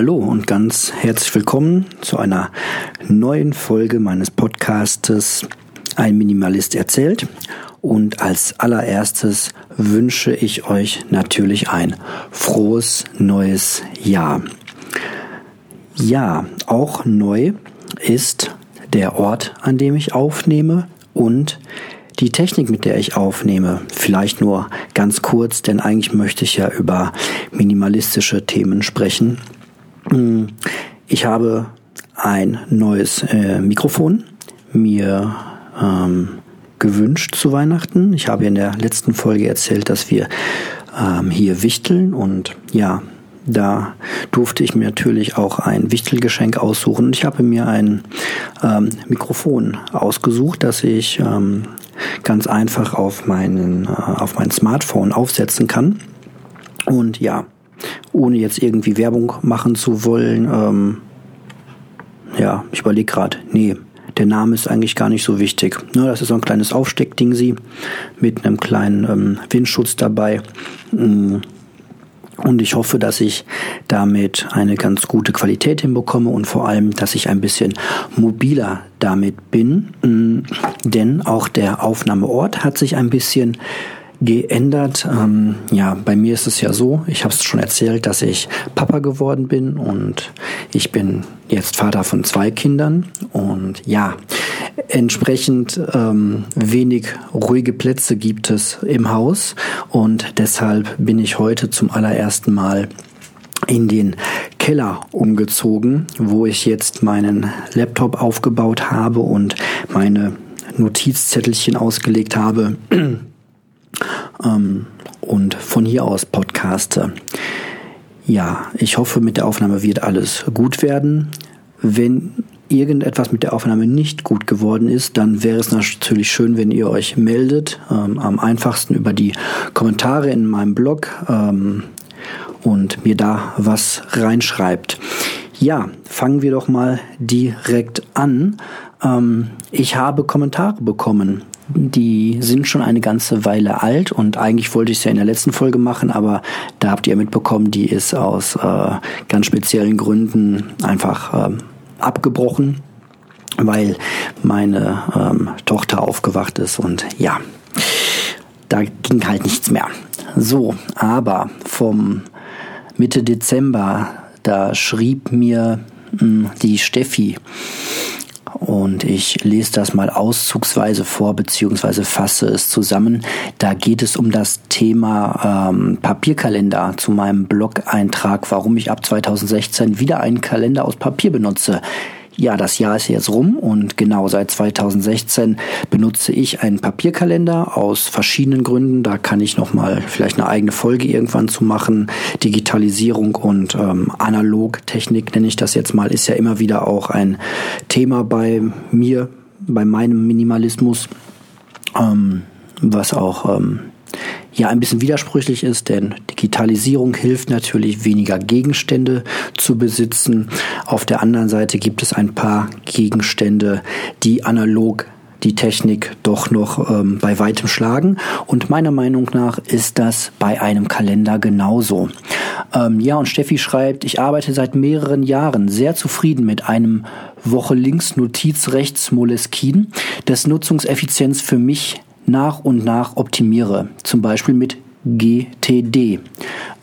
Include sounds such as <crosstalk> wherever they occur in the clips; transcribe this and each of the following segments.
Hallo und ganz herzlich willkommen zu einer neuen Folge meines Podcastes Ein Minimalist erzählt. Und als allererstes wünsche ich euch natürlich ein frohes neues Jahr. Ja, auch neu ist der Ort, an dem ich aufnehme und die Technik, mit der ich aufnehme, vielleicht nur ganz kurz, denn eigentlich möchte ich ja über minimalistische Themen sprechen. Ich habe ein neues äh, Mikrofon mir ähm, gewünscht zu Weihnachten. Ich habe in der letzten Folge erzählt, dass wir ähm, hier wichteln und ja, da durfte ich mir natürlich auch ein Wichtelgeschenk aussuchen. Ich habe mir ein ähm, Mikrofon ausgesucht, das ich ähm, ganz einfach auf, meinen, äh, auf mein Smartphone aufsetzen kann. Und ja, ohne jetzt irgendwie Werbung machen zu wollen, ähm, ja, ich überlege gerade, nee, der Name ist eigentlich gar nicht so wichtig. Ne, das ist so ein kleines Aufsteckding sie mit einem kleinen ähm, Windschutz dabei. Mm. Und ich hoffe, dass ich damit eine ganz gute Qualität hinbekomme und vor allem, dass ich ein bisschen mobiler damit bin. Mm, denn auch der Aufnahmeort hat sich ein bisschen geändert. Ähm, ja, bei mir ist es ja so, ich habe es schon erzählt, dass ich Papa geworden bin und ich bin jetzt Vater von zwei Kindern. Und ja, entsprechend ähm, wenig ruhige Plätze gibt es im Haus. Und deshalb bin ich heute zum allerersten Mal in den Keller umgezogen, wo ich jetzt meinen Laptop aufgebaut habe und meine Notizzettelchen ausgelegt habe <clears throat> ähm, und von hier aus podcaste. Ja, ich hoffe, mit der Aufnahme wird alles gut werden. Wenn irgendetwas mit der Aufnahme nicht gut geworden ist, dann wäre es natürlich schön, wenn ihr euch meldet. Ähm, am einfachsten über die Kommentare in meinem Blog ähm, und mir da was reinschreibt. Ja, fangen wir doch mal direkt an. Ähm, ich habe Kommentare bekommen die sind schon eine ganze Weile alt und eigentlich wollte ich es ja in der letzten Folge machen, aber da habt ihr mitbekommen, die ist aus äh, ganz speziellen Gründen einfach ähm, abgebrochen, weil meine ähm, Tochter aufgewacht ist und ja, da ging halt nichts mehr. So, aber vom Mitte Dezember, da schrieb mir mh, hm, die Steffi, und ich lese das mal auszugsweise vor, beziehungsweise fasse es zusammen. Da geht es um das Thema ähm, Papierkalender zu meinem Blog-Eintrag, warum ich ab 2016 wieder einen Kalender aus Papier benutze. Ja, das Jahr ist jetzt rum und genau seit 2016 benutze ich einen Papierkalender aus verschiedenen Gründen. Da kann ich noch mal vielleicht eine eigene Folge irgendwann zu machen. Digitalisierung und ähm, Analogtechnik nenne ich das jetzt mal, ist ja immer wieder auch ein Thema bei mir, bei meinem Minimalismus, ähm, was auch ähm, ja ein bisschen widersprüchlich ist, denn Digitalisierung hilft natürlich weniger Gegenstände zu besitzen. Auf der anderen Seite gibt es ein paar Gegenstände, die analog die Technik doch noch ähm, bei weitem schlagen. Und meiner Meinung nach ist das bei einem Kalender genauso. Ähm, ja, und Steffi schreibt, ich arbeite seit mehreren Jahren sehr zufrieden mit einem Woche links, Notiz rechts Moleskin, das Nutzungseffizienz für mich nach und nach optimiere. Zum Beispiel mit GTD.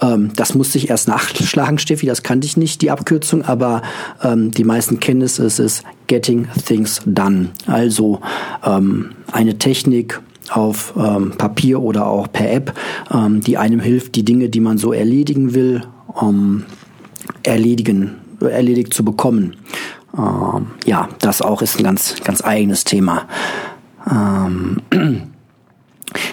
Ähm, das musste ich erst <laughs> nachschlagen, Steffi, das kannte ich nicht, die Abkürzung, aber ähm, die meisten kennen es, es ist Getting Things Done. Also ähm, eine Technik auf ähm, Papier oder auch per App, ähm, die einem hilft, die Dinge, die man so erledigen will, erledigen, erledigt zu bekommen. Ähm, ja, das auch ist ein ganz, ganz eigenes Thema. Ähm, <clears throat>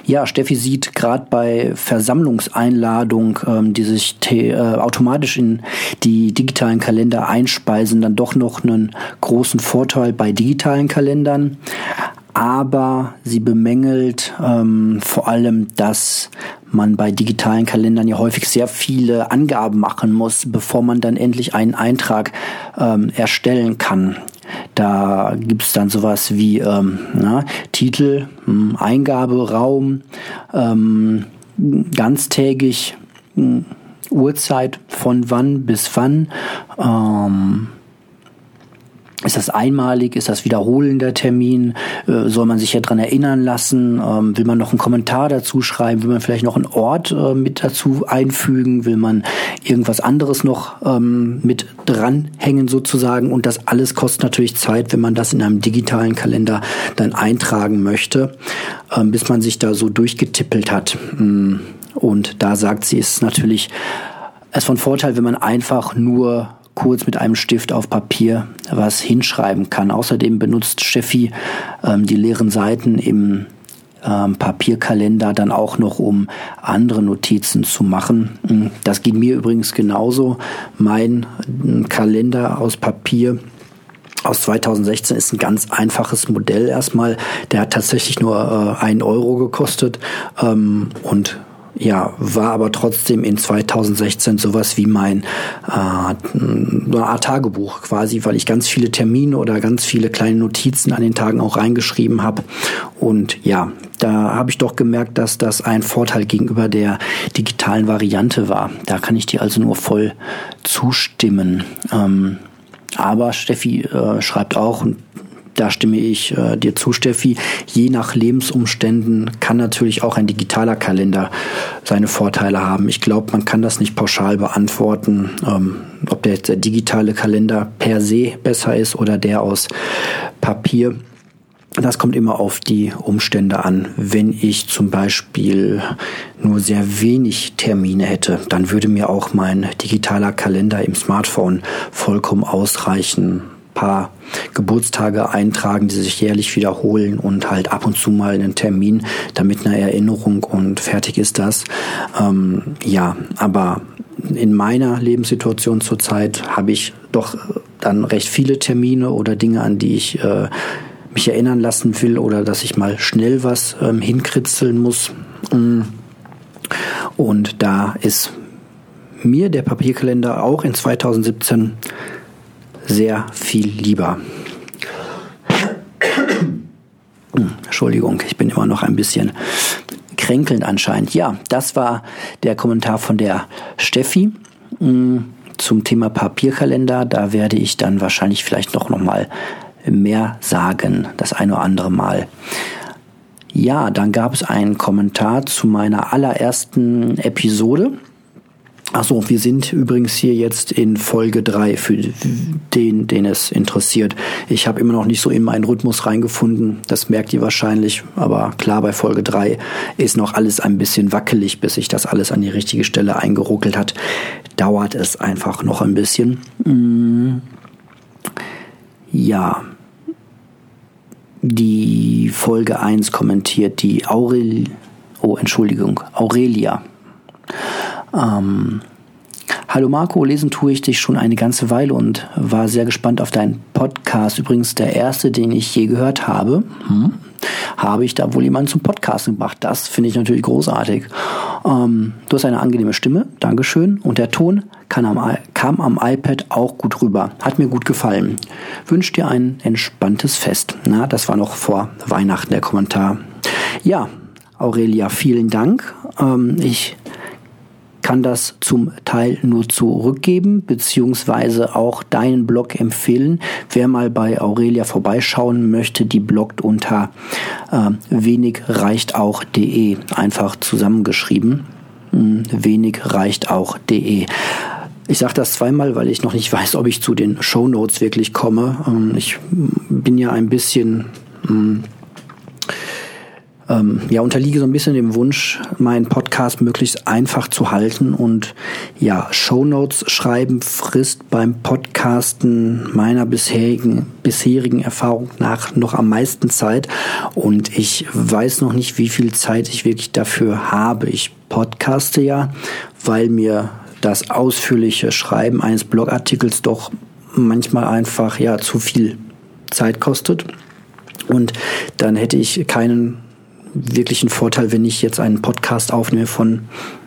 Ja, Steffi sieht gerade bei Versammlungseinladungen, ähm, die sich äh, automatisch in die digitalen Kalender einspeisen, dann doch noch einen großen Vorteil bei digitalen Kalendern. Aber sie bemängelt ähm, vor allem, dass man bei digitalen Kalendern ja häufig sehr viele Angaben machen muss, bevor man dann endlich einen Eintrag ähm, erstellen kann. Da gibt's dann sowas wie ähm, na, Titel, hm, Eingabe, Raum, ähm, ganztägig, hm, Uhrzeit von wann bis wann. Ähm, ist das einmalig? Ist das wiederholender Termin? Äh, soll man sich ja dran erinnern lassen? Ähm, will man noch einen Kommentar dazu schreiben? Will man vielleicht noch einen Ort äh, mit dazu einfügen? Will man irgendwas anderes noch ähm, mit dranhängen sozusagen? Und das alles kostet natürlich Zeit, wenn man das in einem digitalen Kalender dann eintragen möchte, ähm, bis man sich da so durchgetippelt hat. Mm. Und da sagt sie, ist natürlich es von Vorteil, wenn man einfach nur kurz mit einem Stift auf Papier was hinschreiben kann. Außerdem benutzt Steffi ähm, die leeren Seiten im ähm, Papierkalender dann auch noch, um andere Notizen zu machen. Hm, das geht mir übrigens genauso. Mein hm, Kalender aus Papier aus 2016 ist ein ganz einfaches Modell erstmal. Der hat tatsächlich nur äh, einen Euro gekostet ähm, und ja, war aber trotzdem in 2016 sowas wie mein äh, Art Tagebuch quasi, weil ich ganz viele Termine oder ganz viele kleine Notizen an den Tagen auch reingeschrieben habe. Und ja, da habe ich doch gemerkt, dass das ein Vorteil gegenüber der digitalen Variante war. Da kann ich dir also nur voll zustimmen. Ähm, aber Steffi äh, schreibt auch, da stimme ich äh, dir zu, Steffi. Je nach Lebensumständen kann natürlich auch ein digitaler Kalender seine Vorteile haben. Ich glaube, man kann das nicht pauschal beantworten, ähm, ob der, der digitale Kalender per se besser ist oder der aus Papier. Das kommt immer auf die Umstände an. Wenn ich zum Beispiel nur sehr wenig Termine hätte, dann würde mir auch mein digitaler Kalender im Smartphone vollkommen ausreichen paar Geburtstage eintragen, die sich jährlich wiederholen und halt ab und zu mal einen Termin, damit eine Erinnerung und fertig ist das. Ähm, ja, aber in meiner Lebenssituation zurzeit habe ich doch dann recht viele Termine oder Dinge, an die ich äh, mich erinnern lassen will oder dass ich mal schnell was ähm, hinkritzeln muss. Mm. Und da ist mir der Papierkalender auch in 2017 sehr viel lieber. Hm, Entschuldigung, ich bin immer noch ein bisschen kränkelnd anscheinend. Ja, das war der Kommentar von der Steffi hm, zum Thema Papierkalender. Da werde ich dann wahrscheinlich vielleicht noch, noch mal mehr sagen, das eine oder andere Mal. Ja, dann gab es einen Kommentar zu meiner allerersten Episode. Achso, wir sind übrigens hier jetzt in Folge 3 für den, den es interessiert. Ich habe immer noch nicht so in meinen Rhythmus reingefunden, das merkt ihr wahrscheinlich, aber klar, bei Folge 3 ist noch alles ein bisschen wackelig, bis sich das alles an die richtige Stelle eingeruckelt hat. Dauert es einfach noch ein bisschen. Mm. Ja. Die Folge 1 kommentiert die Aurel, oh Entschuldigung, Aurelia. Ähm, Hallo Marco, lesen tue ich dich schon eine ganze Weile und war sehr gespannt auf deinen Podcast. Übrigens der erste, den ich je gehört habe. Hm, habe ich da wohl jemanden zum Podcast gebracht. Das finde ich natürlich großartig. Ähm, du hast eine angenehme Stimme, Dankeschön. Und der Ton am, kam am iPad auch gut rüber. Hat mir gut gefallen. Wünsch dir ein entspanntes Fest. Na, das war noch vor Weihnachten der Kommentar. Ja, Aurelia, vielen Dank. Ähm, ich kann das zum Teil nur zurückgeben, beziehungsweise auch deinen Blog empfehlen. Wer mal bei Aurelia vorbeischauen möchte, die bloggt unter äh, wenigreichtauch.de, einfach zusammengeschrieben. Hm, wenigreichtauch.de. Ich sage das zweimal, weil ich noch nicht weiß, ob ich zu den Show Notes wirklich komme. Ähm, ich bin ja ein bisschen hm, ähm, ja, unterliege so ein bisschen dem Wunsch, meinen Podcast möglichst einfach zu halten und ja, Shownotes schreiben frisst beim Podcasten meiner bisherigen, bisherigen Erfahrung nach noch am meisten Zeit und ich weiß noch nicht, wie viel Zeit ich wirklich dafür habe. Ich podcaste ja, weil mir das ausführliche Schreiben eines Blogartikels doch manchmal einfach ja zu viel Zeit kostet. Und dann hätte ich keinen wirklich ein Vorteil, wenn ich jetzt einen Podcast aufnehme von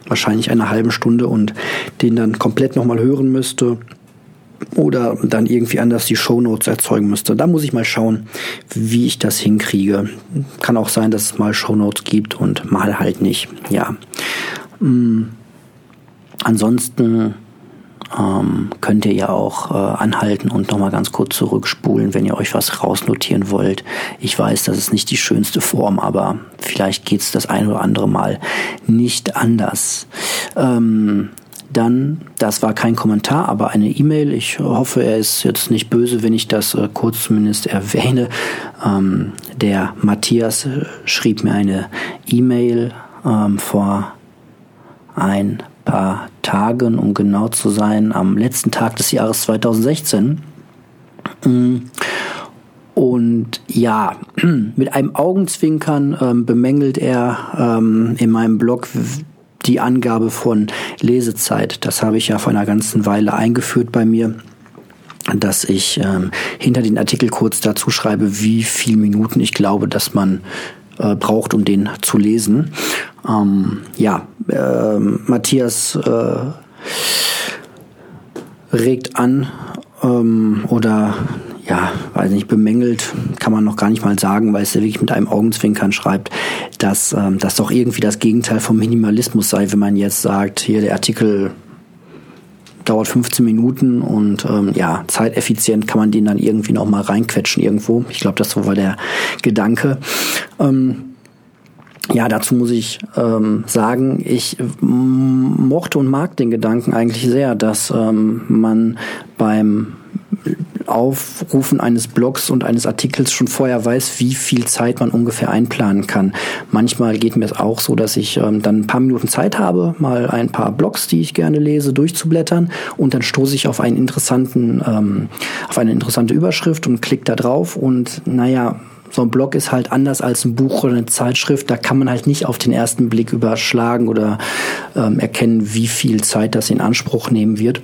wahrscheinlich einer halben Stunde und den dann komplett nochmal hören müsste oder dann irgendwie anders die Shownotes erzeugen müsste. Da muss ich mal schauen, wie ich das hinkriege. Kann auch sein, dass es mal Shownotes gibt und mal halt nicht. Ja. Mm. ansonsten ähm, könnt ihr ja auch äh, anhalten und nochmal ganz kurz zurückspulen, wenn ihr euch was rausnotieren wollt. Ich weiß, das ist nicht die schönste Form, aber vielleicht geht's das ein oder andere Mal nicht anders. Ähm, dann, das war kein Kommentar, aber eine E-Mail. Ich hoffe, er ist jetzt nicht böse, wenn ich das äh, kurz zumindest erwähne. Ähm, der Matthias äh, schrieb mir eine E-Mail ähm, vor ein paar Tagen, um genau zu sein, am letzten Tag des Jahres 2016. Mm. Und ja, <clears throat> mit einem Augenzwinkern ähm, bemängelt er ähm, in meinem Blog die Angabe von Lesezeit. Das habe ich ja vor einer ganzen Weile eingeführt bei mir dass ich ähm, hinter den Artikel kurz dazu schreibe, wie viele Minuten ich glaube, dass man äh, braucht, um den zu lesen. Ähm, ja, äh, Matthias äh, regt an ähm, oder ja, weiß nicht, bemängelt, kann man noch gar nicht mal sagen, weil es ja wirklich mit einem Augenzwinkern schreibt, dass ähm, das doch irgendwie das Gegenteil vom Minimalismus sei, wenn man jetzt sagt, hier der Artikel dauert 15 Minuten und ähm, ja, zeiteffizient kann man den dann irgendwie noch mal reinquetschen irgendwo. Ich glaube, das war der Gedanke. Ähm, ja, dazu muss ich ähm, sagen, ich mochte und mag den Gedanken eigentlich sehr, dass ähm, man beim Aufrufen eines Blogs und eines Artikels schon vorher weiß, wie viel Zeit man ungefähr einplanen kann. Manchmal geht mir es auch so, dass ich ähm, dann ein paar Minuten Zeit habe, mal ein paar Blogs, die ich gerne lese, durchzublättern und dann stoße ich auf einen interessanten, ähm, auf eine interessante Überschrift und klicke da drauf und naja, so ein Blog ist halt anders als ein Buch oder eine Zeitschrift. Da kann man halt nicht auf den ersten Blick überschlagen oder ähm, erkennen, wie viel Zeit das in Anspruch nehmen wird.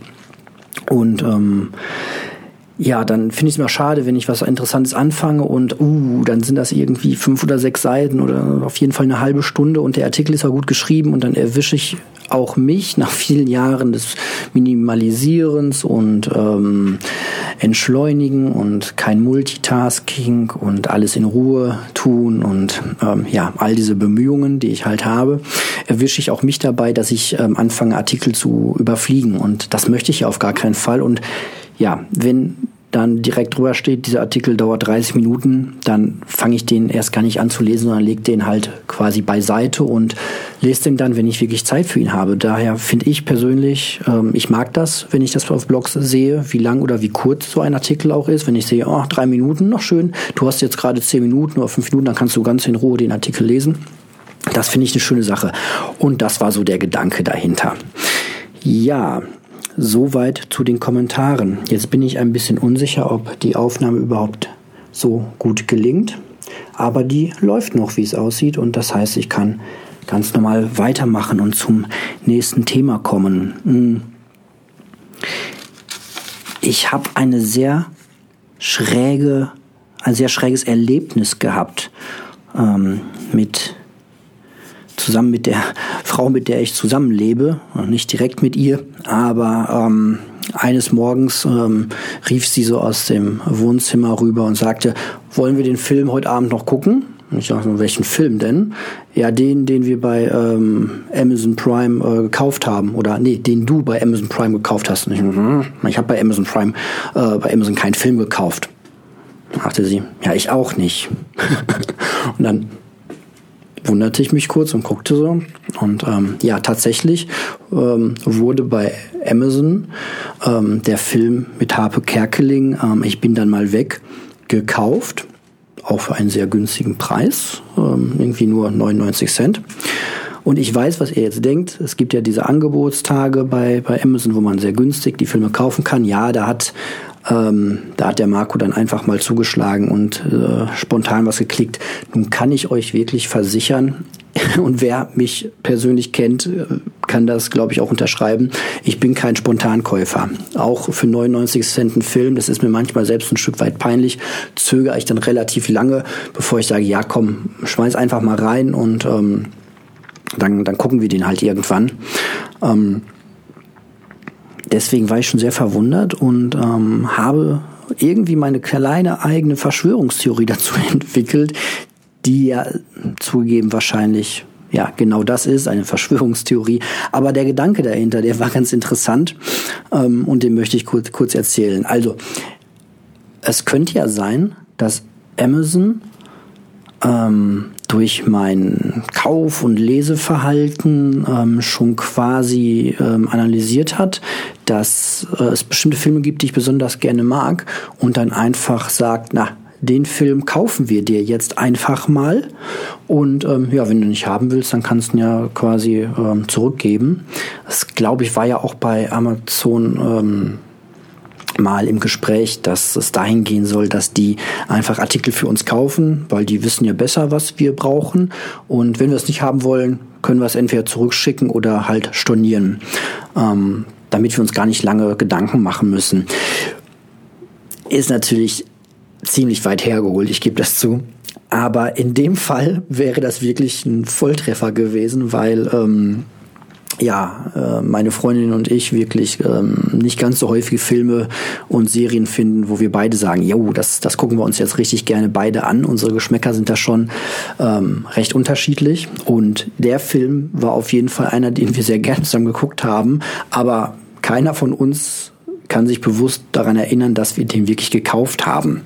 Und ähm, ja, dann finde ich es immer schade, wenn ich was Interessantes anfange und uh, dann sind das irgendwie fünf oder sechs Seiten oder auf jeden Fall eine halbe Stunde und der Artikel ist ja gut geschrieben und dann erwische ich auch mich <laughs> nach vielen Jahren des Minimalisierens und ähm, Entschleunigen und kein Multitasking und alles in Ruhe tun und ähm, ja, all diese Bemühungen, die ich halt habe, erwische ich auch mich dabei, dass ich ähm, anfange, Artikel zu überfliegen und das möchte ich ja auf gar keinen Fall und ja, wenn dann direkt drüber steht, dieser Artikel dauert 30 Minuten, dann fange ich den erst gar nicht an zu lesen, sondern lege den halt quasi beiseite und lese den dann, wenn ich wirklich Zeit für ihn habe. Daher finde ich persönlich, ähm, ich mag das, wenn ich das auf Blogs sehe, wie lang oder wie kurz so ein Artikel auch ist. Wenn ich sehe, oh, drei Minuten, noch schön, du hast jetzt gerade zehn Minuten oder fünf Minuten, dann kannst du ganz in Ruhe den Artikel lesen. Das finde ich eine schöne Sache. Und das war so der Gedanke dahinter. Ja, Soweit zu den Kommentaren. Jetzt bin ich ein bisschen unsicher, ob die Aufnahme überhaupt so gut gelingt. Aber die läuft noch, wie es aussieht. Und das heißt, ich kann ganz normal weitermachen und zum nächsten Thema kommen. Hm. Ich habe eine sehr schräge, ein sehr schräges Erlebnis gehabt ähm, mit zusammen mit der Frau, mit der ich zusammenlebe, nicht direkt mit ihr, aber ähm, eines Morgens ähm, rief sie so aus dem Wohnzimmer rüber und sagte, wollen wir den Film heute Abend noch gucken? Und ich dachte, welchen Film denn? Ja, den, den wir bei ähm, Amazon Prime äh, gekauft haben. Oder nee, den du bei Amazon Prime gekauft hast. Und ich, hm, ich habe bei Amazon Prime, äh, bei Amazon keinen Film gekauft. Dachte sie, ja, ich auch nicht. <laughs> und dann wunderte ich mich kurz und guckte so. Und ähm, ja, tatsächlich ähm, wurde bei Amazon ähm, der Film mit Harpe Kerkeling, ähm, Ich bin dann mal weg, gekauft. Auch für einen sehr günstigen Preis. Ähm, irgendwie nur 99 Cent. Und ich weiß, was ihr jetzt denkt. Es gibt ja diese Angebotstage bei, bei Amazon, wo man sehr günstig die Filme kaufen kann. Ja, da hat ähm, da hat der Marco dann einfach mal zugeschlagen und äh, spontan was geklickt. Nun kann ich euch wirklich versichern, <laughs> und wer mich persönlich kennt, äh, kann das, glaube ich, auch unterschreiben. Ich bin kein Spontankäufer. Auch für 99 Cent ein Film, das ist mir manchmal selbst ein Stück weit peinlich, zögere ich dann relativ lange, bevor ich sage, ja komm, schmeiß einfach mal rein und ähm, dann, dann gucken wir den halt irgendwann. Ähm, deswegen war ich schon sehr verwundert und ähm, habe irgendwie meine kleine eigene Verschwörungstheorie <laughs> dazu entwickelt, die ja zugegeben wahrscheinlich ja genau das ist, eine Verschwörungstheorie. Aber der Gedanke dahinter, der war ganz interessant ähm, und den möchte ich kurz, kurz erzählen. Also, es könnte ja sein, dass Amazon ähm, durch mein Kauf- und Leseverhalten ähm, schon quasi ähm, analysiert hat, dass äh, es bestimmte Filme gibt, die ich besonders gerne mag und dann einfach sagt, na, den Film kaufen wir dir jetzt einfach mal. Und ähm, ja, wenn du nicht haben willst, dann kannst du ihn ja quasi ähm, zurückgeben. Das glaube ich war ja auch bei Amazon ähm, mal im Gespräch, dass es dahin gehen soll, dass die einfach Artikel für uns kaufen, weil die wissen ja besser, was wir brauchen. Und wenn wir es nicht haben wollen, können wir es entweder zurückschicken oder halt stornieren, ähm, damit wir uns gar nicht lange Gedanken machen müssen. Ist natürlich ziemlich weit hergeholt, ich gebe das zu. Aber in dem Fall <laughs> wäre das wirklich ein Volltreffer gewesen, weil ähm, ja, äh, meine Freundin und ich wirklich ähm, nicht ganz so häufig Filme und Serien finden, wo wir beide sagen, jo, das, das gucken wir uns jetzt richtig gerne beide an. Unsere Geschmäcker sind da schon ähm, recht unterschiedlich. Und der Film war auf jeden Fall einer, den wir sehr gerne zusammen geguckt haben. Aber keiner von uns kann sich bewusst daran erinnern, dass wir den wirklich gekauft haben.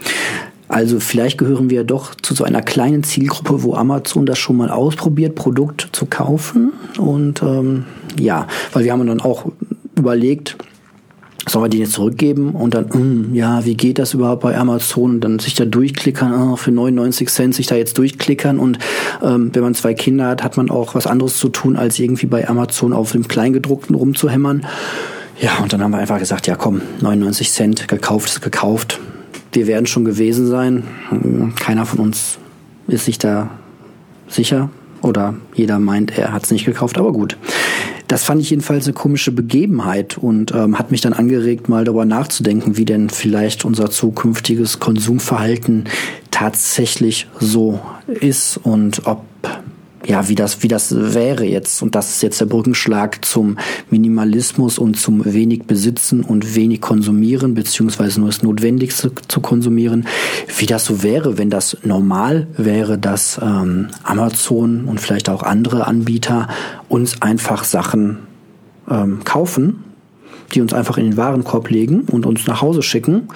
Also vielleicht gehören wir doch zu so einer kleinen Zielgruppe, wo Amazon das schon mal ausprobiert, Produkt zu kaufen. Und ähm, ja, weil wir haben dann auch überlegt, sollen wir den jetzt zurückgeben und dann, mm, ja, wie geht das überhaupt bei Amazon und dann sich da durchklickern, oh, für 99 Cent sich da jetzt durchklickern und ähm, wenn man zwei Kinder hat, hat man auch was anderes zu tun, als irgendwie bei Amazon auf dem Kleingedruckten rumzuhämmern. Ja, und dann haben wir einfach gesagt, ja komm, 99 Cent, gekauft ist gekauft. Wir werden schon gewesen sein. Keiner von uns ist sich da sicher oder jeder meint, er hat es nicht gekauft, aber gut. Das fand ich jedenfalls eine komische Begebenheit und ähm, hat mich dann angeregt, mal darüber nachzudenken, wie denn vielleicht unser zukünftiges Konsumverhalten tatsächlich so ist und ob ja, wie das, wie das wäre jetzt. Und das ist jetzt der Brückenschlag zum Minimalismus und zum wenig Besitzen und wenig Konsumieren, beziehungsweise nur das Notwendigste zu konsumieren. Wie das so wäre, wenn das normal wäre, dass ähm, Amazon und vielleicht auch andere Anbieter uns einfach Sachen ähm, kaufen, die uns einfach in den Warenkorb legen und uns nach Hause schicken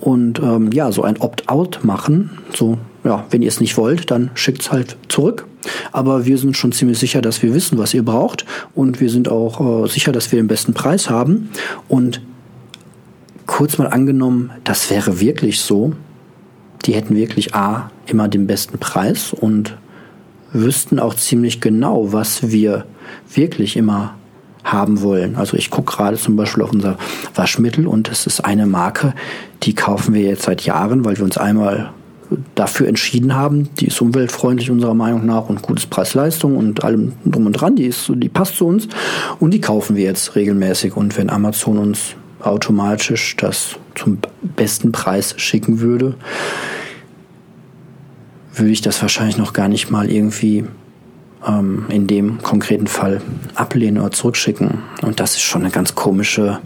und ähm, ja, so ein Opt-out machen. So, ja, wenn ihr es nicht wollt, dann schickt es halt zurück. Aber wir sind schon ziemlich sicher, dass wir wissen, was ihr braucht. Und wir sind auch äh, sicher, dass wir den besten Preis haben. Und kurz mal angenommen, das wäre wirklich so. Die hätten wirklich A, immer den besten Preis und wüssten auch ziemlich genau, was wir wirklich immer haben wollen. Also ich gucke gerade zum Beispiel auf unser Waschmittel und es ist eine Marke, die kaufen wir jetzt seit Jahren, weil wir uns einmal dafür entschieden haben. Die ist umweltfreundlich unserer Meinung nach und gutes Preis-Leistung und allem drum und dran. Die ist, die passt zu uns und die kaufen wir jetzt regelmäßig. Und wenn Amazon uns automatisch das zum besten Preis schicken würde, würde ich das wahrscheinlich noch gar nicht mal irgendwie ähm, in dem konkreten Fall ablehnen oder zurückschicken. Und das ist schon ein ganz komische,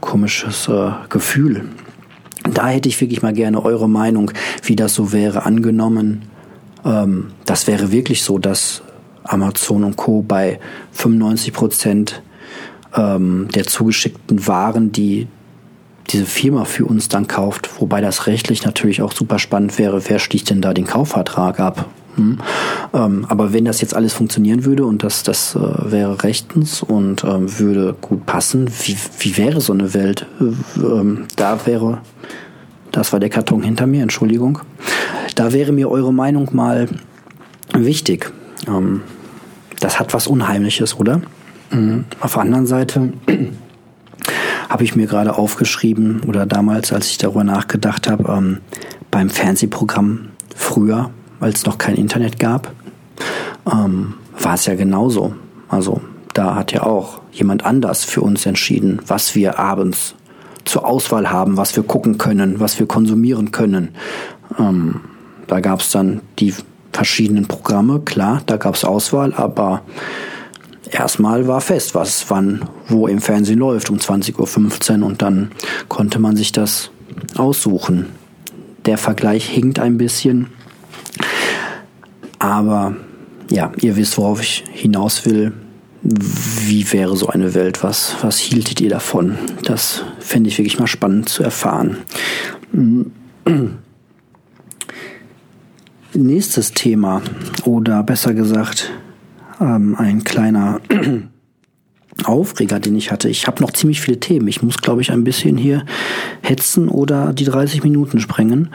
komisches äh, Gefühl. Da hätte ich wirklich mal gerne eure Meinung, wie das so wäre, angenommen. Ähm, das wäre wirklich so, dass Amazon und Co. bei 95 Prozent ähm, der zugeschickten Waren, die diese Firma für uns dann kauft, wobei das rechtlich natürlich auch super spannend wäre, wer schließt denn da den Kaufvertrag ab? Hm. Ähm, aber wenn das jetzt alles funktionieren würde und das, das äh, wäre rechtens und ähm, würde gut passen, wie, wie wäre so eine Welt? Äh, ähm, da wäre, das war der Karton hinter mir, Entschuldigung. Da wäre mir eure Meinung mal wichtig. Ähm, das hat was Unheimliches, oder? Mhm. Auf der anderen Seite <clears throat> habe ich mir gerade aufgeschrieben oder damals, als ich darüber nachgedacht habe, ähm, beim Fernsehprogramm früher weil es noch kein Internet gab, ähm, war es ja genauso. Also da hat ja auch jemand anders für uns entschieden, was wir abends zur Auswahl haben, was wir gucken können, was wir konsumieren können. Ähm, da gab es dann die verschiedenen Programme, klar, da gab es Auswahl, aber erstmal war fest, was wann wo im Fernsehen läuft um 20.15 Uhr und dann konnte man sich das aussuchen. Der Vergleich hinkt ein bisschen, aber ja, ihr wisst, worauf ich hinaus will. Wie wäre so eine Welt? Was, was hieltet ihr davon? Das fände ich wirklich mal spannend zu erfahren. Nächstes Thema oder besser gesagt ähm, ein kleiner <clears throat> Aufreger, den ich hatte. Ich habe noch ziemlich viele Themen. Ich muss, glaube ich, ein bisschen hier hetzen oder die 30 Minuten sprengen.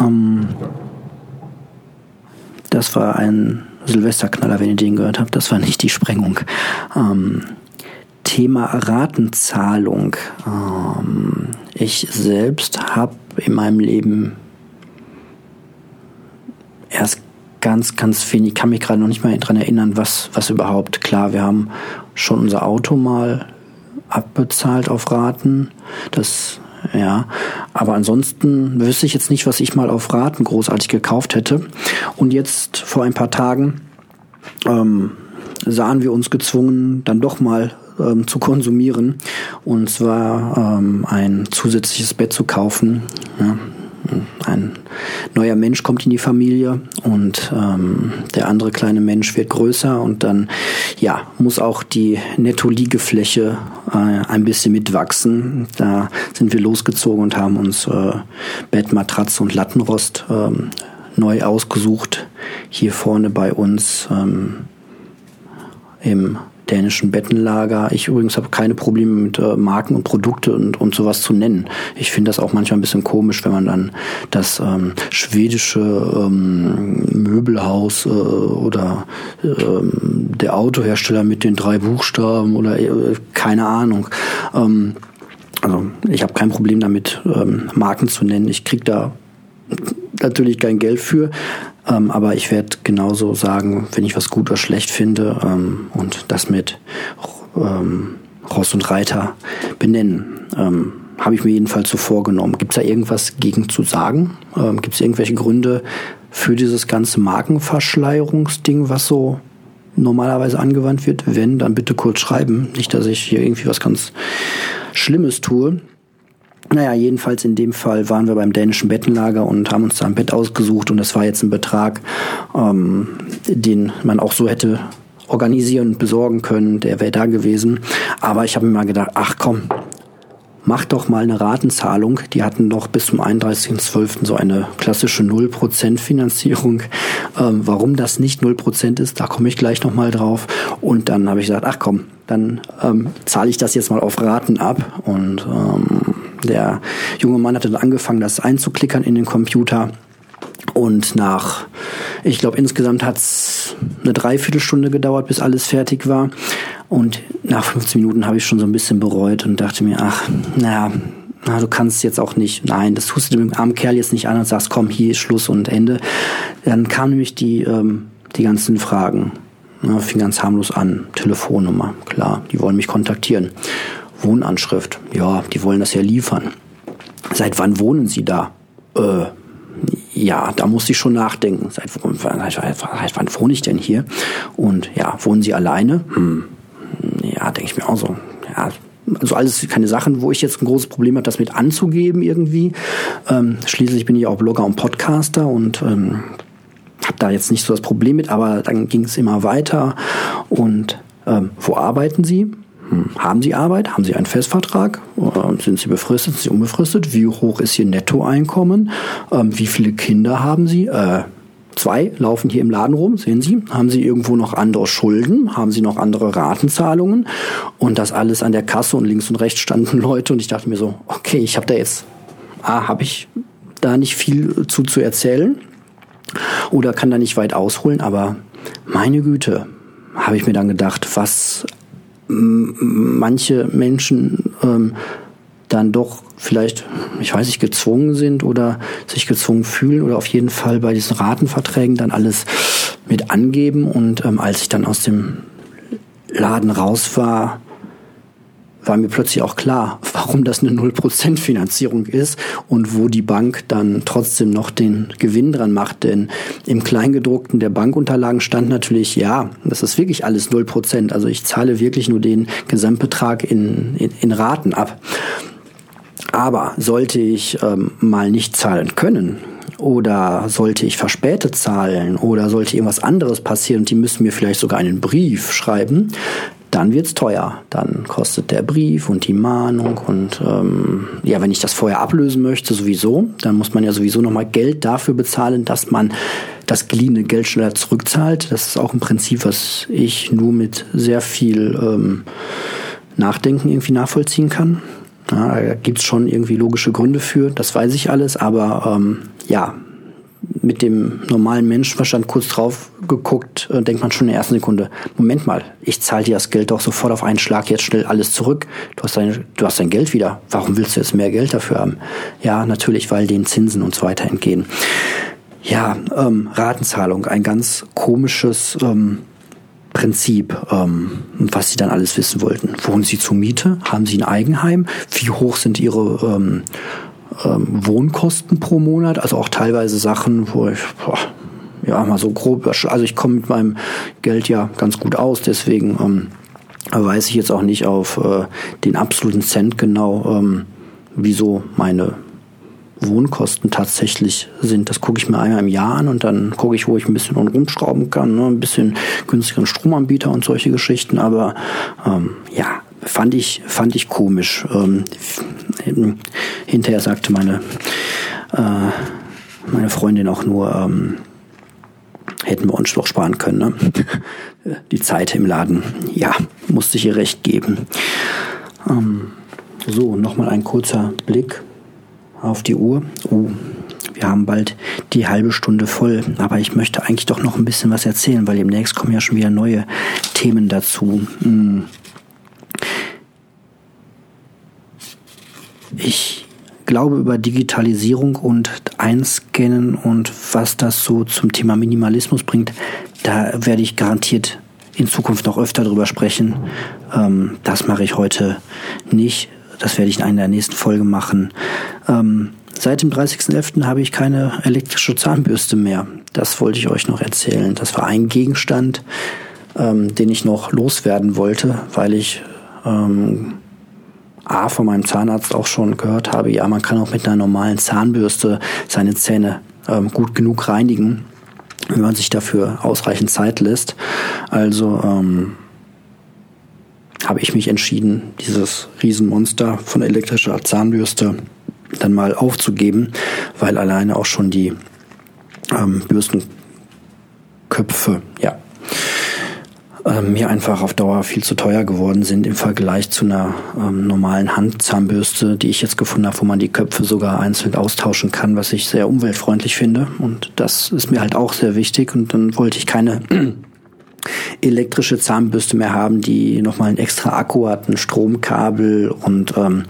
Ähm, das war ein Silvesterknaller, wenn ihr den gehört habt. Das war nicht die Sprengung. Ähm, Thema Ratenzahlung. Ähm, ich selbst habe in meinem Leben erst ganz, ganz wenig, ich kann mich gerade noch nicht mal daran erinnern, was, was überhaupt. Klar, wir haben schon unser Auto mal abbezahlt auf Raten. Das, ja. Aber ansonsten wüsste ich jetzt nicht, was ich mal auf Raten großartig gekauft hätte. Und jetzt vor ein paar Tagen ähm, sahen wir uns gezwungen, dann doch mal ähm, zu konsumieren. Und zwar ähm, ein zusätzliches Bett zu kaufen. Ja, ein neuer Mensch kommt in die Familie und ähm, der andere kleine Mensch wird größer und dann ja muss auch die Netto-Liegefläche äh, ein bisschen mitwachsen. Da sind wir losgezogen und haben uns äh, Bett, Matratze und Lattenrost ähm, neu ausgesucht. Hier vorne bei uns ähm, im dänischen Bettenlager. Ich übrigens habe keine Probleme mit äh, Marken und Produkte und, und sowas zu nennen. Ich finde das auch manchmal ein bisschen komisch, wenn man dann das ähm, schwedische ähm, Möbelhaus äh, oder ähm, der Autohersteller mit den drei Buchstaben oder äh, keine Ahnung. Ähm, also ich habe kein Problem damit, ähm, Marken zu nennen. Ich krieg da natürlich kein Geld für, ähm, aber ich werde genauso sagen, wenn ich was gut oder schlecht finde ähm, und das mit ähm, Ross und Reiter benennen. Ähm, Habe ich mir jedenfalls so vorgenommen. Gibt es da irgendwas gegen zu sagen? Ähm, Gibt es irgendwelche Gründe für dieses ganze Markenverschleierungsding, was so normalerweise angewandt wird? Wenn, dann bitte kurz schreiben. Nicht, dass ich hier irgendwie was ganz Schlimmes tue. Naja, jedenfalls in dem Fall waren wir beim dänischen Bettenlager und haben uns da ein Bett ausgesucht und das war jetzt ein Betrag, ähm, den man auch so hätte organisieren und besorgen können, der wäre da gewesen. Aber ich habe mir mal gedacht, ach komm, mach doch mal eine Ratenzahlung. Die hatten doch bis zum 31.12. so eine klassische 0% Finanzierung. Ähm, warum das nicht 0% ist, da komme ich gleich nochmal drauf. Und dann habe ich gesagt, ach komm, dann ähm, zahle ich das jetzt mal auf Raten ab. Und ähm, der junge Mann hatte dann angefangen, das einzuklickern in den Computer. Und nach, ich glaube, insgesamt hat es eine Dreiviertelstunde gedauert, bis alles fertig war. Und nach 15 Minuten habe ich schon so ein bisschen bereut und dachte mir, ach, naja, na, du kannst jetzt auch nicht, nein, das tust du dem armen Kerl jetzt nicht an und sagst, komm, hier ist Schluss und Ende. Dann kamen nämlich die, ähm, die ganzen Fragen. Ja, fing ganz harmlos an. Telefonnummer, klar, die wollen mich kontaktieren. Wohnanschrift, ja, die wollen das ja liefern. Seit wann wohnen Sie da? Äh, ja, da muss ich schon nachdenken. Seit, seit wann wohne ich denn hier? Und ja, wohnen Sie alleine? Hm. Ja, denke ich mir auch so. Ja, also alles keine Sachen, wo ich jetzt ein großes Problem habe, das mit anzugeben irgendwie. Ähm, schließlich bin ich auch Blogger und Podcaster und ähm, habe da jetzt nicht so das Problem mit, aber dann ging es immer weiter. Und ähm, wo arbeiten Sie? Hm, haben Sie Arbeit? Haben Sie einen Festvertrag? Ähm, sind Sie befristet? Sind Sie unbefristet? Wie hoch ist Ihr Nettoeinkommen? Ähm, wie viele Kinder haben Sie? Äh, zwei laufen hier im Laden rum, sehen Sie. Haben Sie irgendwo noch andere Schulden? Haben Sie noch andere Ratenzahlungen? Und das alles an der Kasse und links und rechts standen <laughs> Leute und ich dachte mir so, okay, ich habe da jetzt, ah, habe ich da nicht viel zu zu erzählen oder kann da nicht weit ausholen, aber meine Güte, habe ich mir dann gedacht, was manche Menschen ähm, dann doch vielleicht, ich weiß nicht, gezwungen sind oder sich gezwungen fühlen oder auf jeden Fall bei diesen Ratenverträgen dann alles mit angeben. Und ähm, als ich dann aus dem Laden raus war, war mir plötzlich auch klar, warum das eine 0% Finanzierung ist und wo die Bank dann trotzdem noch den Gewinn dran macht. Denn im Kleingedruckten der Bankunterlagen stand natürlich, ja, das ist wirklich alles 0%. Also ich zahle wirklich nur den Gesamtbetrag in, in, in Raten ab. Aber sollte ich ähm, mal nicht zahlen können oder sollte ich verspätet zahlen oder sollte irgendwas anderes passieren und die müssen mir vielleicht sogar einen Brief schreiben, dann wird's teuer. Dann kostet der Brief und die Mahnung und ähm, ja, wenn ich das vorher ablösen möchte, sowieso, dann muss man ja sowieso nochmal Geld dafür bezahlen, dass man das geliehene Geld schneller zurückzahlt. Das ist auch ein Prinzip, was ich nur mit sehr viel ähm, Nachdenken irgendwie nachvollziehen kann. Ja, da gibt's schon irgendwie logische Gründe für, das weiß ich alles, aber ähm, ja, mit dem normalen Menschenverstand kurz drauf geguckt, äh, denkt man schon in der ersten Sekunde, Moment mal, ich zahle dir das Geld doch sofort auf einen Schlag jetzt schnell alles zurück. Du hast dein, du hast dein Geld wieder. Warum willst du jetzt mehr Geld dafür haben? Ja, natürlich, weil den Zinsen und so weiter entgehen. Ja, ähm, Ratenzahlung, ein ganz komisches ähm, Prinzip, ähm, was sie dann alles wissen wollten. Wohnen sie zur Miete? Haben sie ein Eigenheim? Wie hoch sind ihre ähm, ähm, Wohnkosten pro Monat, also auch teilweise Sachen, wo ich boah, ja mal so grob, also ich komme mit meinem Geld ja ganz gut aus, deswegen ähm, weiß ich jetzt auch nicht auf äh, den absoluten Cent genau, ähm, wieso meine Wohnkosten tatsächlich sind. Das gucke ich mir einmal im Jahr an und dann gucke ich, wo ich ein bisschen rumschrauben kann, ne? ein bisschen günstigeren Stromanbieter und solche Geschichten. Aber ähm, ja, fand ich, fand ich komisch. Ähm, hinterher sagte meine, äh, meine Freundin auch nur, ähm, hätten wir uns doch sparen können. Ne? <laughs> Die Zeit im Laden. Ja, musste ich ihr recht geben. Ähm, so, nochmal ein kurzer Blick auf die Uhr. Uh, wir haben bald die halbe Stunde voll, aber ich möchte eigentlich doch noch ein bisschen was erzählen, weil demnächst kommen ja schon wieder neue Themen dazu. Hm. Ich glaube über Digitalisierung und Einscannen und was das so zum Thema Minimalismus bringt, da werde ich garantiert in Zukunft noch öfter drüber sprechen. Ähm, das mache ich heute nicht. Das werde ich in einer der nächsten Folgen machen. Ähm, seit dem 30.11. habe ich keine elektrische Zahnbürste mehr. Das wollte ich euch noch erzählen. Das war ein Gegenstand, ähm, den ich noch loswerden wollte, weil ich ähm, A, von meinem Zahnarzt auch schon gehört habe, ja, man kann auch mit einer normalen Zahnbürste seine Zähne ähm, gut genug reinigen, wenn man sich dafür ausreichend Zeit lässt. Also ähm, habe ich mich entschieden, dieses Riesenmonster von elektrischer Zahnbürste dann mal aufzugeben, weil alleine auch schon die ähm, Bürstenköpfe, ja, mir einfach auf Dauer viel zu teuer geworden sind im Vergleich zu einer ähm, normalen Handzahnbürste, die ich jetzt gefunden habe, wo man die Köpfe sogar einzeln austauschen kann, was ich sehr umweltfreundlich finde. Und das ist mir halt auch sehr wichtig. Und dann wollte ich keine <clears throat> elektrische Zahnbürste mehr haben, die nochmal ein extra Akku hat, ein Stromkabel und ähm,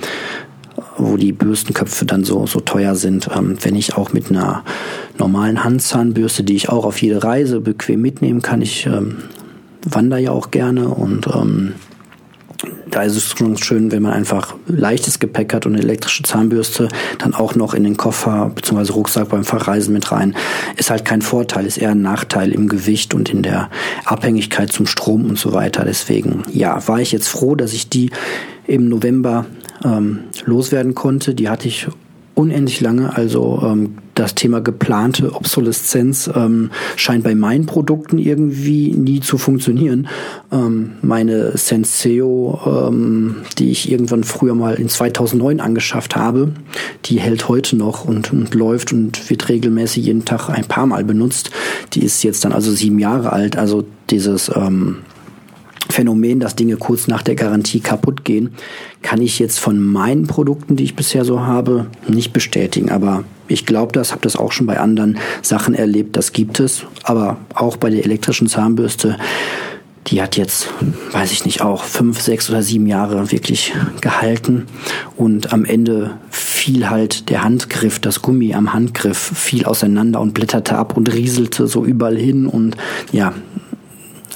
wo die Bürstenköpfe dann so, so teuer sind. Ähm, wenn ich auch mit einer normalen Handzahnbürste, die ich auch auf jede Reise bequem mitnehmen kann, ich ähm, wandere ja auch gerne und ähm, da ist es schon schön, wenn man einfach leichtes Gepäck hat und eine elektrische Zahnbürste dann auch noch in den Koffer bzw. Rucksack beim Verreisen mit rein. Ist halt kein Vorteil, ist eher ein Nachteil im Gewicht und in der Abhängigkeit zum Strom und so weiter. Deswegen, ja, war ich jetzt froh, dass ich die im November ähm, loswerden konnte. Die hatte ich unendlich lange. Also ähm, das Thema geplante Obsoleszenz ähm, scheint bei meinen Produkten irgendwie nie zu funktionieren. Ähm, meine Senseo, ähm, die ich irgendwann früher mal in 2009 angeschafft habe, die hält heute noch und, und läuft und wird regelmäßig jeden Tag ein paar Mal benutzt. Die ist jetzt dann also sieben Jahre alt. Also dieses ähm, Phänomen, dass Dinge kurz nach der Garantie kaputt gehen, kann ich jetzt von meinen Produkten, die ich bisher so habe, nicht bestätigen. Aber ich glaube das, habe das auch schon bei anderen Sachen erlebt, das gibt es. Aber auch bei der elektrischen Zahnbürste, die hat jetzt, weiß ich nicht, auch fünf, sechs oder sieben Jahre wirklich gehalten. Und am Ende fiel halt der Handgriff, das Gummi am Handgriff fiel auseinander und blätterte ab und rieselte so überall hin. Und ja,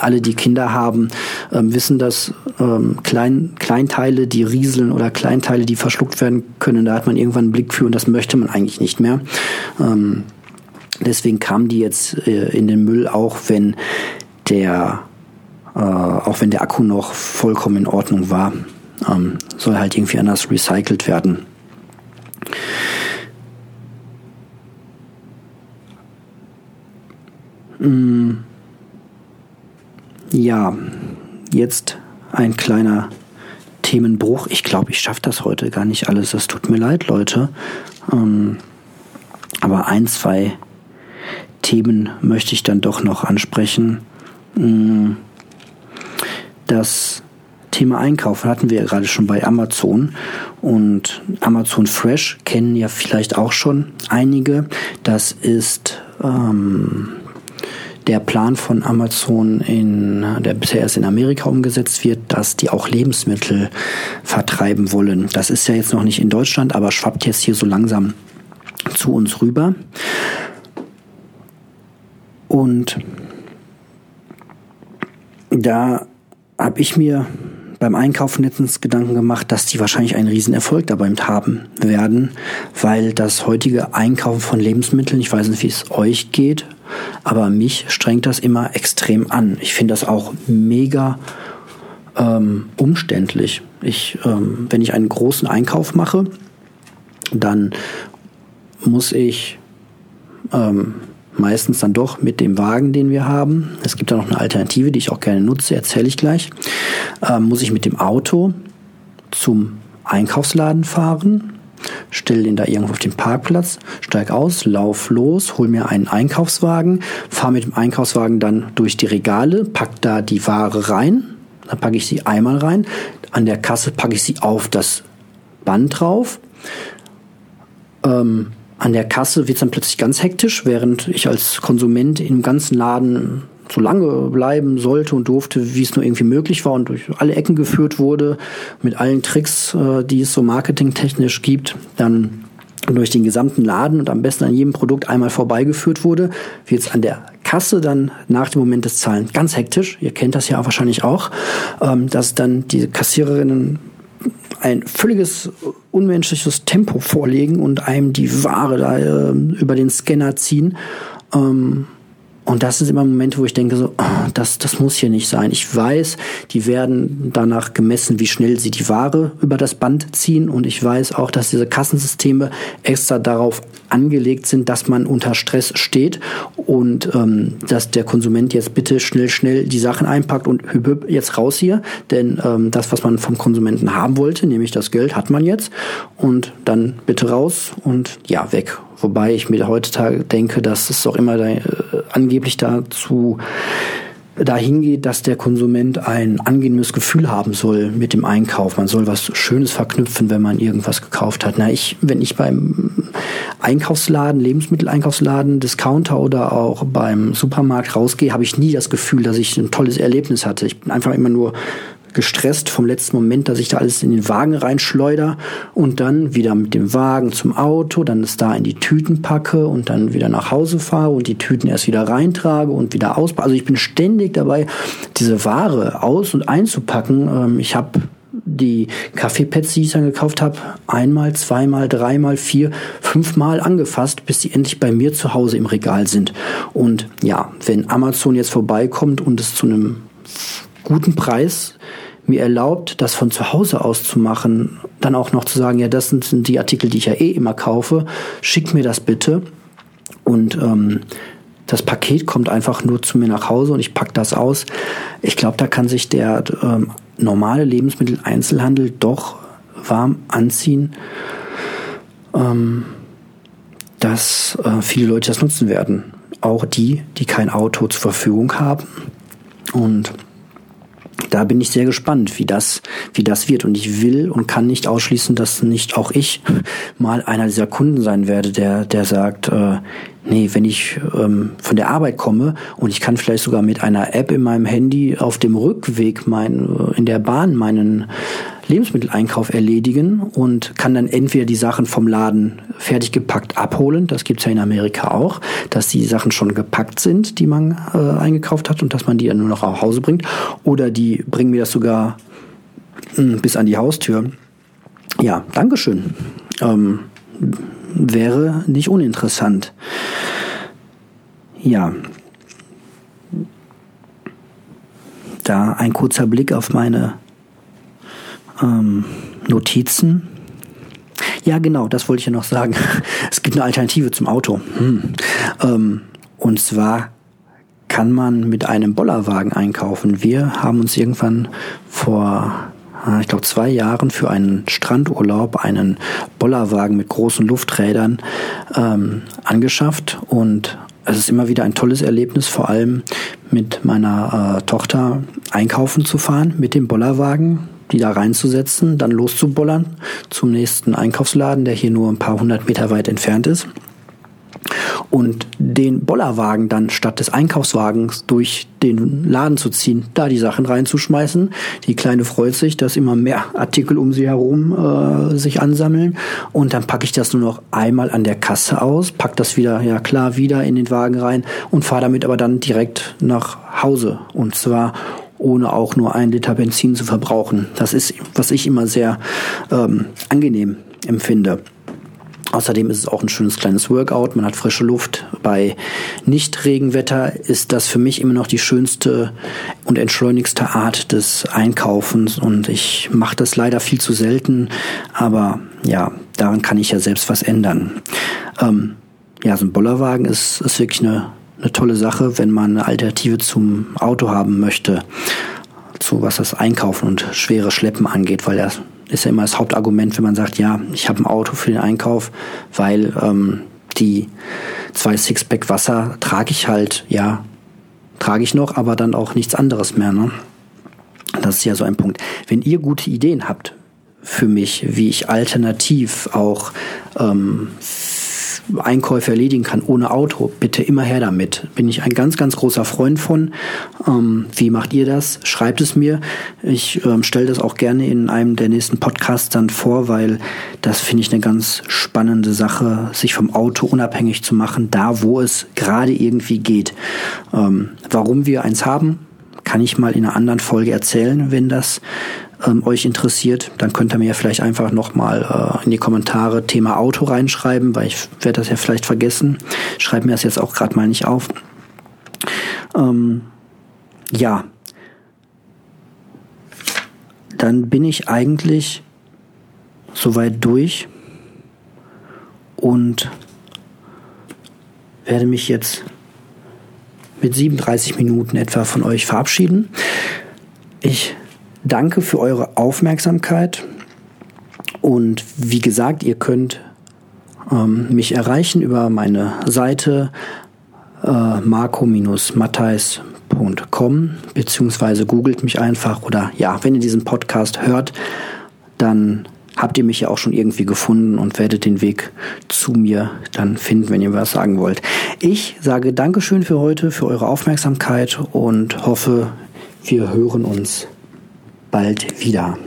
alle, die Kinder haben, ähm, wissen, dass ähm, Klein, Kleinteile, die rieseln oder Kleinteile, die verschluckt werden können, da hat man irgendwann einen Blick für und das möchte man eigentlich nicht mehr. Ähm, deswegen kamen die jetzt äh, in den Müll, auch wenn der, äh, auch wenn der Akku noch vollkommen in Ordnung war, ähm, soll halt irgendwie anders recycelt werden. Mm, ja, jetzt ein kleiner Themenbruch. Ich glaube, ich schaffe das heute gar nicht alles. Das tut mir leid, Leute. Ähm, aber ein, zwei Themen möchte ich dann doch noch ansprechen. Mm, das Thema Einkaufen hatten wir ja gerade schon bei Amazon und Amazon Fresh kennen ja vielleicht auch schon einige. Das ist ähm, der Plan von Amazon, in, der bisher erst in Amerika umgesetzt wird, dass die auch Lebensmittel vertreiben wollen. Das ist ja jetzt noch nicht in Deutschland, aber schwappt jetzt hier so langsam zu uns rüber. Und da habe ich mir beim Einkaufen letztens Gedanken gemacht, dass die wahrscheinlich einen riesen Erfolg dabei haben werden, weil das heutige Einkaufen von Lebensmitteln, ich weiß nicht, wie es euch geht, aber mich strengt das immer extrem an. Ich finde das auch mega ähm, umständlich. Ich, ähm, wenn ich einen großen Einkauf mache, dann muss ich ähm, meistens dann doch mit dem Wagen, den wir haben. Es gibt da noch eine Alternative, die ich auch gerne nutze, erzähle ich gleich. Ähm, muss ich mit dem Auto zum Einkaufsladen fahren, stelle den da irgendwo auf den Parkplatz, steig aus, lauf los, hol mir einen Einkaufswagen, fahre mit dem Einkaufswagen dann durch die Regale, pack da die Ware rein, dann packe ich sie einmal rein, an der Kasse packe ich sie auf das Band drauf. Ähm, an der Kasse wird es dann plötzlich ganz hektisch, während ich als Konsument im ganzen Laden so lange bleiben sollte und durfte, wie es nur irgendwie möglich war und durch alle Ecken geführt wurde, mit allen Tricks, äh, die es so marketingtechnisch gibt, dann durch den gesamten Laden und am besten an jedem Produkt einmal vorbeigeführt wurde, wird es an der Kasse dann nach dem Moment des Zahlen ganz hektisch. Ihr kennt das ja wahrscheinlich auch, ähm, dass dann die Kassiererinnen ein völliges unmenschliches Tempo vorlegen und einem die Ware da äh, über den Scanner ziehen. Ähm, und das sind immer Momente, wo ich denke so, oh, das, das muss hier nicht sein. Ich weiß, die werden danach gemessen, wie schnell sie die Ware über das Band ziehen. Und ich weiß auch, dass diese Kassensysteme extra darauf angelegt sind, dass man unter Stress steht und ähm, dass der Konsument jetzt bitte schnell, schnell die Sachen einpackt und hüb, hüb, jetzt raus hier. Denn ähm, das, was man vom Konsumenten haben wollte, nämlich das Geld, hat man jetzt. Und dann bitte raus und ja, weg. Wobei ich mir heutzutage denke, dass es auch immer da, äh, angeblich dazu dahin geht, dass der Konsument ein angenehmes Gefühl haben soll mit dem Einkauf. Man soll was Schönes verknüpfen, wenn man irgendwas gekauft hat. Na, ich, wenn ich beim Einkaufsladen, Lebensmitteleinkaufsladen, Discounter oder auch beim Supermarkt rausgehe, habe ich nie das Gefühl, dass ich ein tolles Erlebnis hatte. Ich bin einfach immer nur gestresst vom letzten Moment, dass ich da alles in den Wagen reinschleuder und dann wieder mit dem Wagen zum Auto, dann es da in die Tüten packe und dann wieder nach Hause fahre und die Tüten erst wieder reintrage und wieder auspacke. Also ich bin ständig dabei, diese Ware aus- und einzupacken. Ähm, ich habe die Kaffeepads, die ich dann gekauft habe, einmal, zweimal, dreimal, vier, fünfmal angefasst, bis die endlich bei mir zu Hause im Regal sind. Und ja, wenn Amazon jetzt vorbeikommt und es zu einem guten Preis mir erlaubt, das von zu Hause aus zu machen, dann auch noch zu sagen, ja, das sind die Artikel, die ich ja eh immer kaufe, schick mir das bitte. Und ähm, das Paket kommt einfach nur zu mir nach Hause und ich pack das aus. Ich glaube, da kann sich der ähm, normale Lebensmitteleinzelhandel doch warm anziehen, ähm, dass äh, viele Leute das nutzen werden. Auch die, die kein Auto zur Verfügung haben. Und da bin ich sehr gespannt, wie das, wie das wird. Und ich will und kann nicht ausschließen, dass nicht auch ich <laughs> mal einer dieser Kunden sein werde, der, der sagt, äh, nee, wenn ich ähm, von der Arbeit komme und ich kann vielleicht sogar mit einer App in meinem Handy auf dem Rückweg mein, in der Bahn meinen Lebensmitteleinkauf erledigen und kann dann entweder die Sachen vom Laden fertig gepackt abholen, das gibt's ja in Amerika auch, dass die Sachen schon gepackt sind, die man äh, eingekauft hat und dass man die dann nur noch nach Hause bringt, oder die bringen mir das sogar mh, hm, bis an die Haustür. Ja, Dankeschön. Ähm, wäre nicht uninteressant. Ja. Da ein kurzer Blick auf meine ähm, Notizen. Ja, genau, das wollte ich ja noch sagen. <laughs> Es gibt eine Alternative zum Auto. Hm. Ähm, und zwar kann man mit einem Bollerwagen einkaufen. Wir haben uns irgendwann vor ah, ich glaube, zwei Jahren für einen Strandurlaub einen Bollerwagen mit großen Lufträdern ähm, angeschafft und es ist immer wieder ein tolles Erlebnis, vor allem mit meiner äh, Tochter einkaufen zu fahren mit dem Bollerwagen, die da reinzusetzen, dann loszubollern zum nächsten Einkaufsladen, der hier nur ein paar hundert Meter weit entfernt ist und den Bollerwagen dann statt des Einkaufswagens durch den Laden zu ziehen, da die Sachen reinzuschmeißen. Die Kleine freut sich, dass immer mehr Artikel um sie herum äh, sich ansammeln und dann packe ich das nur noch einmal an der Kasse aus, pack das wieder, ja klar, wieder in den Wagen rein und fahre damit aber dann direkt nach Hause und zwar ohne auch nur ein Liter Benzin zu verbrauchen. Das ist, was ich immer sehr ähm, angenehm empfinde. Außerdem ist es auch ein schönes kleines Workout. Man hat frische Luft. Bei Nicht-Regenwetter ist das für mich immer noch die schönste und entschleunigste Art des Einkaufens. Und ich mache das leider viel zu selten. Aber ja, daran kann ich ja selbst was ändern. Ähm, ja, so ein Bollerwagen ist, ist wirklich eine, eine tolle Sache, wenn man eine Alternative zum Auto haben möchte. Zu was das Einkaufen und schwere Schleppen angeht, weil er ist ja immer das Hauptargument, wenn man sagt, ja, ich habe ein Auto für den Einkauf, weil ähm, die zwei Sixpack Wasser trage ich halt, ja, trage ich noch, aber dann auch nichts anderes mehr. Ne? Das ist ja so ein Punkt. Wenn ihr gute Ideen habt für mich, wie ich alternativ auch ähm, Einkäufe erledigen kann ohne Auto, bitte immer her damit. Bin ich ein ganz, ganz großer Freund von. Ähm, wie macht ihr das? Schreibt es mir. Ich ähm, stelle das auch gerne in einem der nächsten Podcasts dann vor, weil das finde ich eine ganz spannende Sache, sich vom Auto unabhängig zu machen, da wo es gerade irgendwie geht. Ähm, warum wir eins haben, kann ich mal in einer anderen Folge erzählen, wenn das ähm, euch interessiert, dann könnt ihr mir vielleicht einfach nochmal äh, in die Kommentare Thema Auto reinschreiben, weil ich werde das ja vielleicht vergessen. Schreibe mir das jetzt auch gerade mal nicht auf. Ähm, ja. Dann bin ich eigentlich soweit durch und werde mich jetzt mit 37 Minuten etwa von euch verabschieden. Ich Danke für eure Aufmerksamkeit. Und wie gesagt, ihr könnt ähm, mich erreichen über meine Seite äh, marco-matthais.com beziehungsweise googelt mich einfach oder ja, wenn ihr diesen Podcast hört, dann habt ihr mich ja auch schon irgendwie gefunden und werdet den Weg zu mir dann finden, wenn ihr was sagen wollt. Ich sage Dankeschön für heute, für eure Aufmerksamkeit und hoffe, wir hören uns bald wieder.